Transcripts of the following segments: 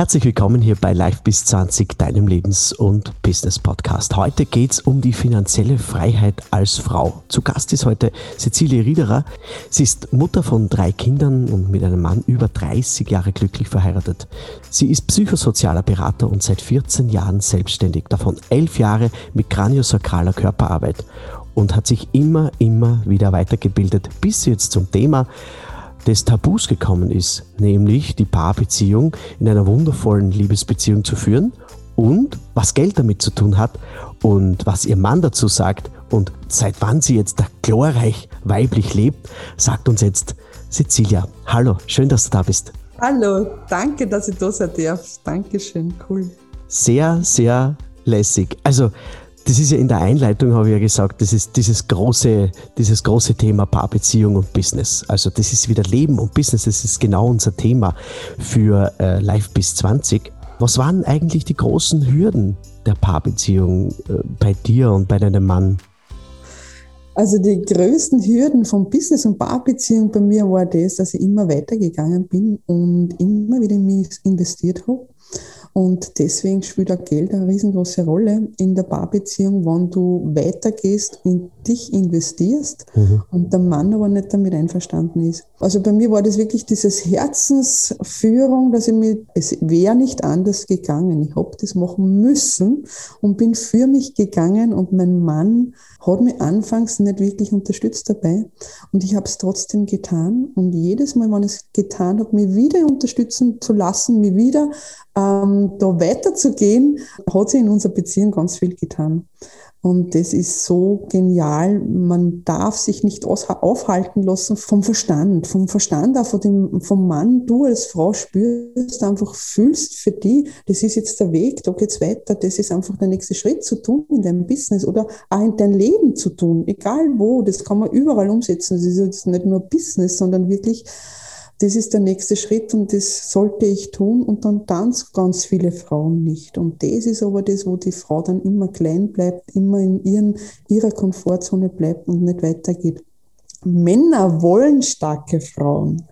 Herzlich willkommen hier bei Live bis 20, deinem Lebens- und Business-Podcast. Heute geht es um die finanzielle Freiheit als Frau. Zu Gast ist heute Cecilie Riederer. Sie ist Mutter von drei Kindern und mit einem Mann über 30 Jahre glücklich verheiratet. Sie ist psychosozialer Berater und seit 14 Jahren selbstständig, davon 11 Jahre mit kraniosakraler Körperarbeit und hat sich immer, immer wieder weitergebildet, bis jetzt zum Thema des Tabus gekommen ist, nämlich die Paarbeziehung in einer wundervollen Liebesbeziehung zu führen und was Geld damit zu tun hat und was ihr Mann dazu sagt und seit wann sie jetzt da glorreich weiblich lebt, sagt uns jetzt Cecilia. Hallo, schön, dass du da bist. Hallo, danke, dass ich da sein darf. Dankeschön, cool. Sehr, sehr lässig. Also das ist ja in der Einleitung, habe ich ja gesagt, das ist dieses große, dieses große Thema Paarbeziehung und Business. Also das ist wieder Leben und Business, das ist genau unser Thema für äh, Live bis 20. Was waren eigentlich die großen Hürden der Paarbeziehung äh, bei dir und bei deinem Mann? Also die größten Hürden von Business und Paarbeziehung bei mir war das, dass ich immer weitergegangen bin und immer wieder in mich investiert habe und deswegen spielt auch Geld eine riesengroße Rolle in der Paarbeziehung, wenn du weitergehst, in dich investierst mhm. und der Mann aber nicht damit einverstanden ist. Also bei mir war das wirklich dieses Herzensführung, dass ich mir, es wäre nicht anders gegangen. Ich habe das machen müssen und bin für mich gegangen und mein Mann hat mich anfangs nicht wirklich unterstützt dabei und ich habe es trotzdem getan und jedes Mal, wenn ich es getan habe, mich wieder unterstützen zu lassen, mich wieder ähm, da weiterzugehen, hat sich in unserer Beziehung ganz viel getan. Und das ist so genial. Man darf sich nicht aufhalten lassen vom Verstand, vom Verstand auch von dem, vom Mann. Du als Frau spürst einfach, fühlst für die, das ist jetzt der Weg, da geht's weiter. Das ist einfach der nächste Schritt zu tun in deinem Business oder auch in dein Leben zu tun. Egal wo, das kann man überall umsetzen. Das ist jetzt nicht nur Business, sondern wirklich das ist der nächste Schritt und das sollte ich tun und dann tanzen ganz viele Frauen nicht. Und das ist aber das, wo die Frau dann immer klein bleibt, immer in ihren, ihrer Komfortzone bleibt und nicht weitergeht. Männer wollen starke Frauen.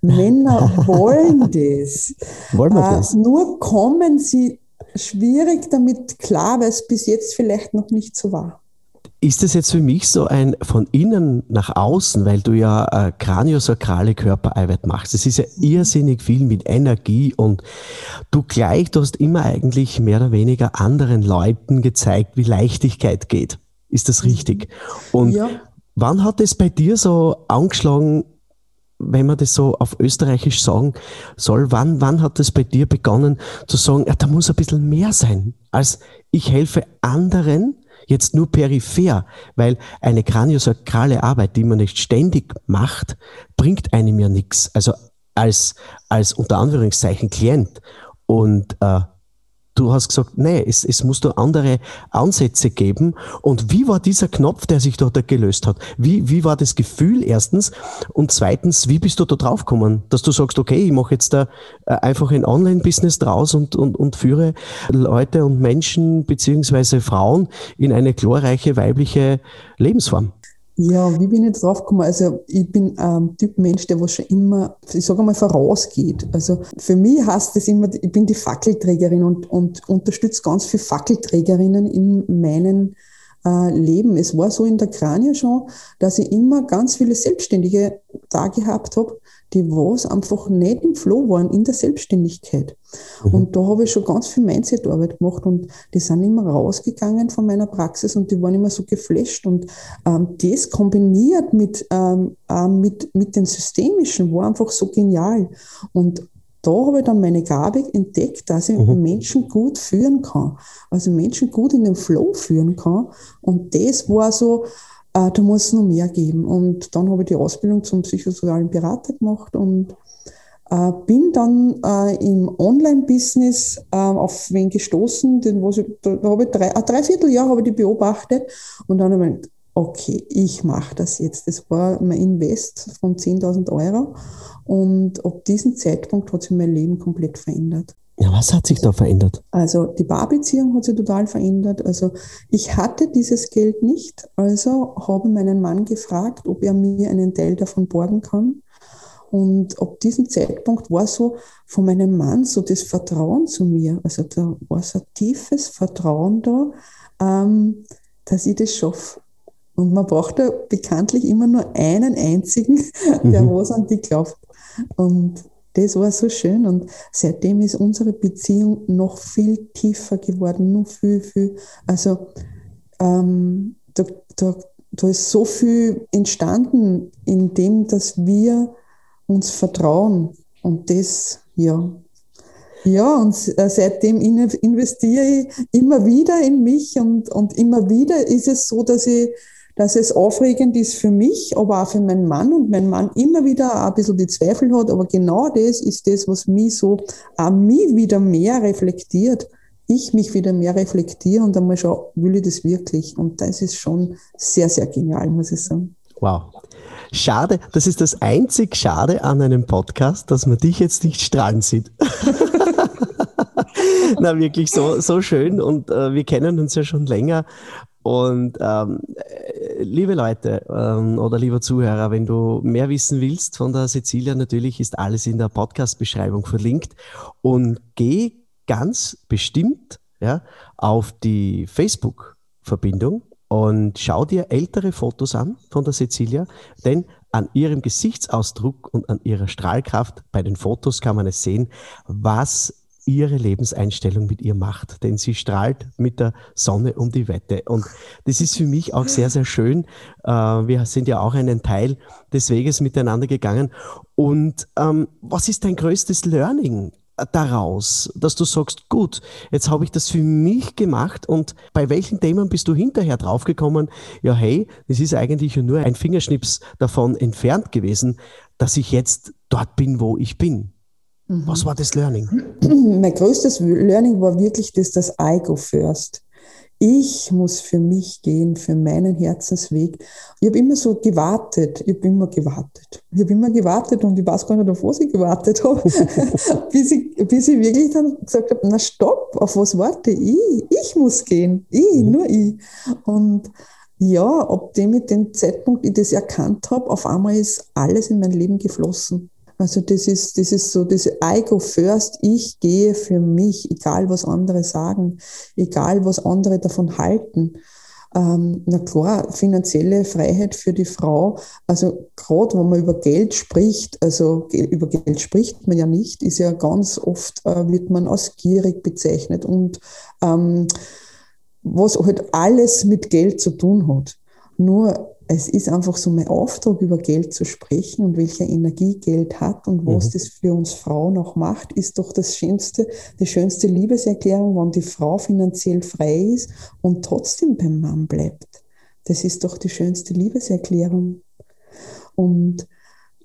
Männer wollen das. Wollen wir das? Äh, nur kommen sie schwierig damit klar, weil es bis jetzt vielleicht noch nicht so war. Ist das jetzt für mich so ein von innen nach außen, weil du ja äh, kraniosakrale Körperarbeit machst? Das ist ja irrsinnig viel mit Energie und du gleich, du hast immer eigentlich mehr oder weniger anderen Leuten gezeigt, wie Leichtigkeit geht. Ist das richtig? Und ja. wann hat es bei dir so angeschlagen, wenn man das so auf Österreichisch sagen soll, wann, wann hat es bei dir begonnen zu sagen, ja, da muss ein bisschen mehr sein, als ich helfe anderen, jetzt nur peripher, weil eine kraniosakrale Arbeit, die man nicht ständig macht, bringt einem ja nichts. Also als, als unter Anführungszeichen Klient. Und äh, du hast gesagt, nee, es, es muss da andere Ansätze geben. Und wie war dieser Knopf, der sich dort gelöst hat? Wie, wie war das Gefühl erstens? Und zweitens, wie bist du da drauf gekommen, dass du sagst, okay, ich mache jetzt da äh, einfach ein Online-Business draus und, und, und führe Leute und Menschen beziehungsweise Frauen in eine glorreiche weibliche Lebensform? Ja, wie bin ich drauf gekommen? Also ich bin ein Typ Mensch, der was schon immer, ich sage mal, vorausgeht. Also für mich heißt das immer, ich bin die Fackelträgerin und, und unterstütze ganz viele Fackelträgerinnen in meinen äh, Leben. Es war so in der Kranie schon, dass ich immer ganz viele Selbstständige da gehabt habe, die was einfach nicht im Flow waren in der Selbstständigkeit. Mhm. Und da habe ich schon ganz viel Mindset-Arbeit gemacht und die sind immer rausgegangen von meiner Praxis und die waren immer so geflasht und ähm, das kombiniert mit, ähm, äh, mit, mit den Systemischen war einfach so genial. Und da habe ich dann meine Gabe entdeckt, dass ich mhm. Menschen gut führen kann. Also Menschen gut in den Flow führen kann. Und das war so, äh, da muss es noch mehr geben. Und dann habe ich die Ausbildung zum psychosozialen Berater gemacht und äh, bin dann äh, im Online-Business äh, auf wen gestoßen, den, was ich, da, da habe ich drei, ein Dreivierteljahr habe ich die beobachtet und dann habe ich gedacht, okay, ich mache das jetzt. Das war mein Invest von 10.000 Euro und ab diesem Zeitpunkt hat sich mein Leben komplett verändert. Ja, was hat sich da verändert? Also die Paarbeziehung hat sich total verändert. Also ich hatte dieses Geld nicht, also habe meinen Mann gefragt, ob er mir einen Teil davon borgen kann. Und ab diesem Zeitpunkt war so von meinem Mann so das Vertrauen zu mir. Also da war so ein tiefes Vertrauen da, ähm, dass ich das schaffe. Und man braucht ja bekanntlich immer nur einen einzigen, der mhm. was an die glaubt. Und das war so schön. Und seitdem ist unsere Beziehung noch viel tiefer geworden, noch viel, viel. Also ähm, da, da, da ist so viel entstanden, in dem, dass wir uns vertrauen. Und das, ja. Ja, und äh, seitdem investiere ich immer wieder in mich und, und immer wieder ist es so, dass ich dass es aufregend ist für mich, aber auch für meinen Mann und mein Mann immer wieder ein bisschen die Zweifel hat, aber genau das ist das, was mich so an mich wieder mehr reflektiert. Ich mich wieder mehr reflektiere und einmal schaue, will ich das wirklich? Und das ist schon sehr, sehr genial, muss ich sagen. Wow. Schade, das ist das einzig Schade an einem Podcast, dass man dich jetzt nicht strahlen sieht. Na, wirklich so, so schön und äh, wir kennen uns ja schon länger und ähm, liebe Leute ähm, oder lieber Zuhörer, wenn du mehr wissen willst von der Cecilia, natürlich ist alles in der Podcast-Beschreibung verlinkt. Und geh ganz bestimmt ja, auf die Facebook-Verbindung und schau dir ältere Fotos an von der Cecilia, denn an ihrem Gesichtsausdruck und an ihrer Strahlkraft bei den Fotos kann man es sehen, was ihre Lebenseinstellung mit ihr macht, denn sie strahlt mit der Sonne um die Wette. Und das ist für mich auch sehr, sehr schön. Äh, wir sind ja auch einen Teil des Weges miteinander gegangen. Und ähm, was ist dein größtes Learning daraus, dass du sagst, gut, jetzt habe ich das für mich gemacht und bei welchen Themen bist du hinterher draufgekommen, ja hey, das ist eigentlich nur ein Fingerschnips davon entfernt gewesen, dass ich jetzt dort bin, wo ich bin. Was war das Learning? Mein größtes Learning war wirklich das, das I go first. Ich muss für mich gehen, für meinen Herzensweg. Ich habe immer so gewartet, ich habe immer gewartet. Ich habe immer gewartet und ich weiß gar nicht, auf was ich gewartet habe, bis, ich, bis ich wirklich dann gesagt habe, na stopp, auf was warte ich? Ich muss gehen, ich, mhm. nur ich. Und ja, ab dem mit dem Zeitpunkt ich das erkannt habe, auf einmal ist alles in mein Leben geflossen. Also das ist, das ist so, das I go first, ich gehe für mich, egal was andere sagen, egal was andere davon halten. Ähm, na klar, finanzielle Freiheit für die Frau, also gerade wenn man über Geld spricht, also über Geld spricht man ja nicht, ist ja ganz oft, äh, wird man als gierig bezeichnet und ähm, was halt alles mit Geld zu tun hat. Nur es ist einfach so mein Auftrag, über Geld zu sprechen und welche Energie Geld hat und was mhm. das für uns Frauen auch macht, ist doch das schönste, die schönste Liebeserklärung, wenn die Frau finanziell frei ist und trotzdem beim Mann bleibt. Das ist doch die schönste Liebeserklärung. Und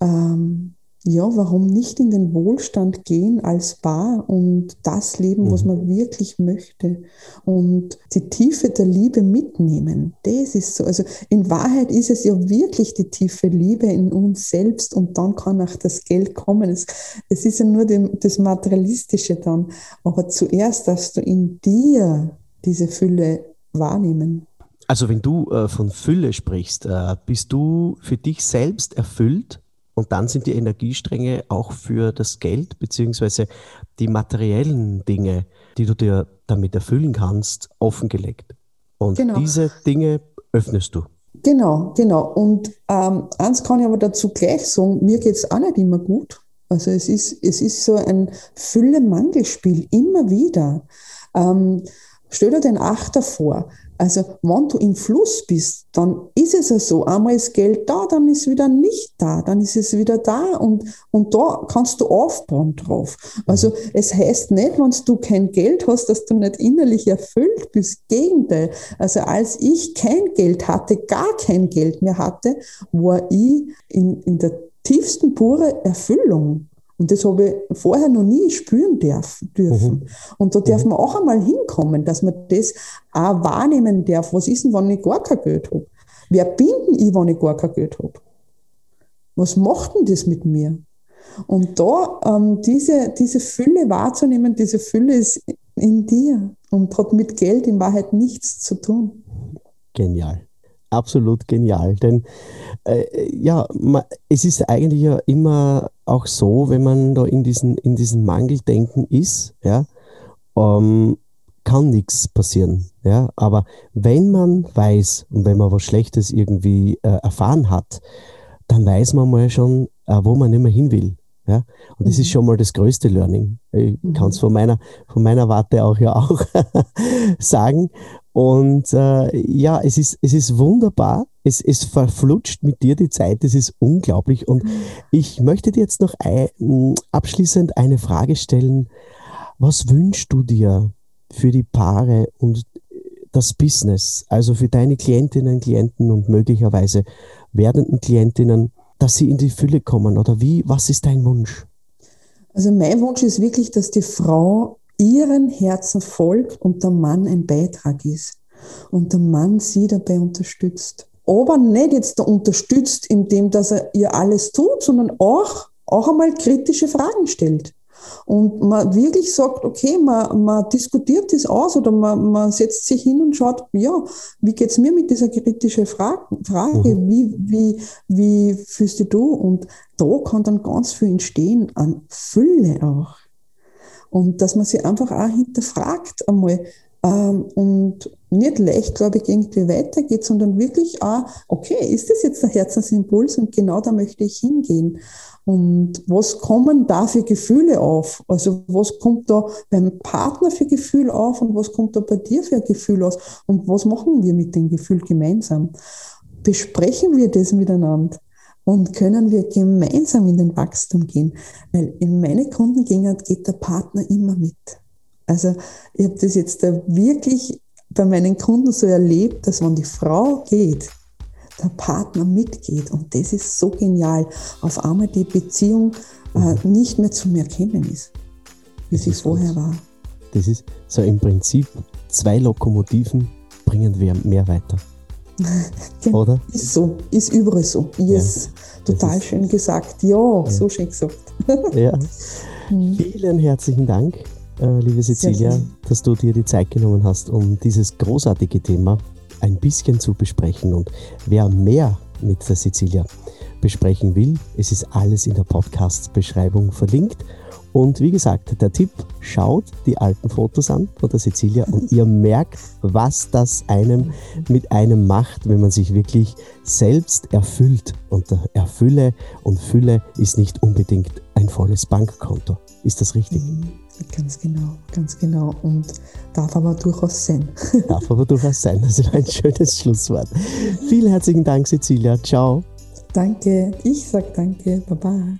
ähm, ja, warum nicht in den Wohlstand gehen als Paar und das leben, was mhm. man wirklich möchte und die Tiefe der Liebe mitnehmen. Das ist so. Also in Wahrheit ist es ja wirklich die tiefe Liebe in uns selbst und dann kann auch das Geld kommen. Es, es ist ja nur die, das Materialistische dann. Aber zuerst darfst du in dir diese Fülle wahrnehmen. Also wenn du äh, von Fülle sprichst, äh, bist du für dich selbst erfüllt? Und dann sind die Energiestränge auch für das Geld beziehungsweise die materiellen Dinge, die du dir damit erfüllen kannst, offengelegt. Und genau. diese Dinge öffnest du. Genau, genau. Und ähm, eins kann ich aber dazu gleich sagen, mir geht es auch nicht immer gut. Also es ist, es ist so ein Fülle-Mangelspiel, immer wieder. Ähm, stell dir den Achter vor. Also, wenn du im Fluss bist, dann ist es ja so. Einmal ist Geld da, dann ist es wieder nicht da, dann ist es wieder da und, und da kannst du aufbauen drauf. Also, es heißt nicht, wenn du kein Geld hast, dass du nicht innerlich erfüllt bist. Gegenteil. Also, als ich kein Geld hatte, gar kein Geld mehr hatte, war ich in, in der tiefsten pure Erfüllung. Und das habe ich vorher noch nie spüren dürfen. Mhm. Und da darf mhm. man auch einmal hinkommen, dass man das auch wahrnehmen darf. Was ist denn, wenn ich gar kein Geld habe? Wer bin denn ich, wenn ich gar kein Geld habe? Was macht denn das mit mir? Und da ähm, diese, diese Fülle wahrzunehmen, diese Fülle ist in dir und hat mit Geld in Wahrheit nichts zu tun. Genial. Absolut genial. Denn äh, ja, man, es ist eigentlich ja immer auch so, wenn man da in diesen, in diesen Mangeldenken ist, ja, ähm, kann nichts passieren. Ja? Aber wenn man weiß und wenn man was Schlechtes irgendwie äh, erfahren hat, dann weiß man mal schon, äh, wo man nicht mehr hin will. Ja? Und das mhm. ist schon mal das größte Learning. Ich mhm. kann es von meiner, von meiner Warte auch ja auch sagen. Und äh, ja, es ist, es ist wunderbar. Es, es verflutscht mit dir die Zeit. Es ist unglaublich. Und mhm. ich möchte dir jetzt noch ein, abschließend eine Frage stellen. Was wünschst du dir für die Paare und das Business, also für deine Klientinnen, Klienten und möglicherweise werdenden Klientinnen, dass sie in die Fülle kommen? Oder wie, was ist dein Wunsch? Also mein Wunsch ist wirklich, dass die Frau ihren Herzen folgt und der Mann ein Beitrag ist und der Mann sie dabei unterstützt. Aber nicht jetzt da unterstützt, indem dass er ihr alles tut, sondern auch, auch einmal kritische Fragen stellt und man wirklich sagt, okay, man, man diskutiert das aus oder man, man setzt sich hin und schaut, ja, wie geht es mir mit dieser kritischen Frage, Frage mhm. wie, wie, wie fühlst du du? Und da kann dann ganz viel entstehen an Fülle auch. Und dass man sich einfach auch hinterfragt einmal ähm, und nicht leicht, glaube ich, irgendwie weitergeht, sondern wirklich auch, okay, ist das jetzt der Herzensimpuls und genau da möchte ich hingehen. Und was kommen da für Gefühle auf? Also was kommt da beim Partner für Gefühl auf und was kommt da bei dir für ein Gefühl aus? Und was machen wir mit dem Gefühl gemeinsam? Besprechen wir das miteinander? Und können wir gemeinsam in den Wachstum gehen? Weil in meine Kundengänge geht der Partner immer mit. Also ich habe das jetzt wirklich bei meinen Kunden so erlebt, dass wenn die Frau geht, der Partner mitgeht. Und das ist so genial. Auf einmal die Beziehung äh, nicht mehr zu erkennen ist, wie sie vorher war. Das ist so im Prinzip zwei Lokomotiven bringen wir mehr weiter. Oder? Ist so, ist überall so. Yes. Ja, Total schön gesagt. Ja, ja, so schön gesagt. ja. Hm. Vielen herzlichen Dank, äh, liebe Cecilia, dass du dir die Zeit genommen hast, um dieses großartige Thema ein bisschen zu besprechen. Und wer mehr mit der Cecilia besprechen will, es ist alles in der Podcast-Beschreibung verlinkt. Und wie gesagt, der Tipp, schaut die alten Fotos an von der Cecilia und ihr merkt, was das einem mit einem macht, wenn man sich wirklich selbst erfüllt. Und Erfülle und Fülle ist nicht unbedingt ein volles Bankkonto. Ist das richtig? Mhm. Ganz genau, ganz genau. Und darf aber durchaus sein. Darf aber durchaus sein. Das ist ein schönes Schlusswort. Vielen herzlichen Dank, Cecilia. Ciao. Danke. Ich sage danke. Baba.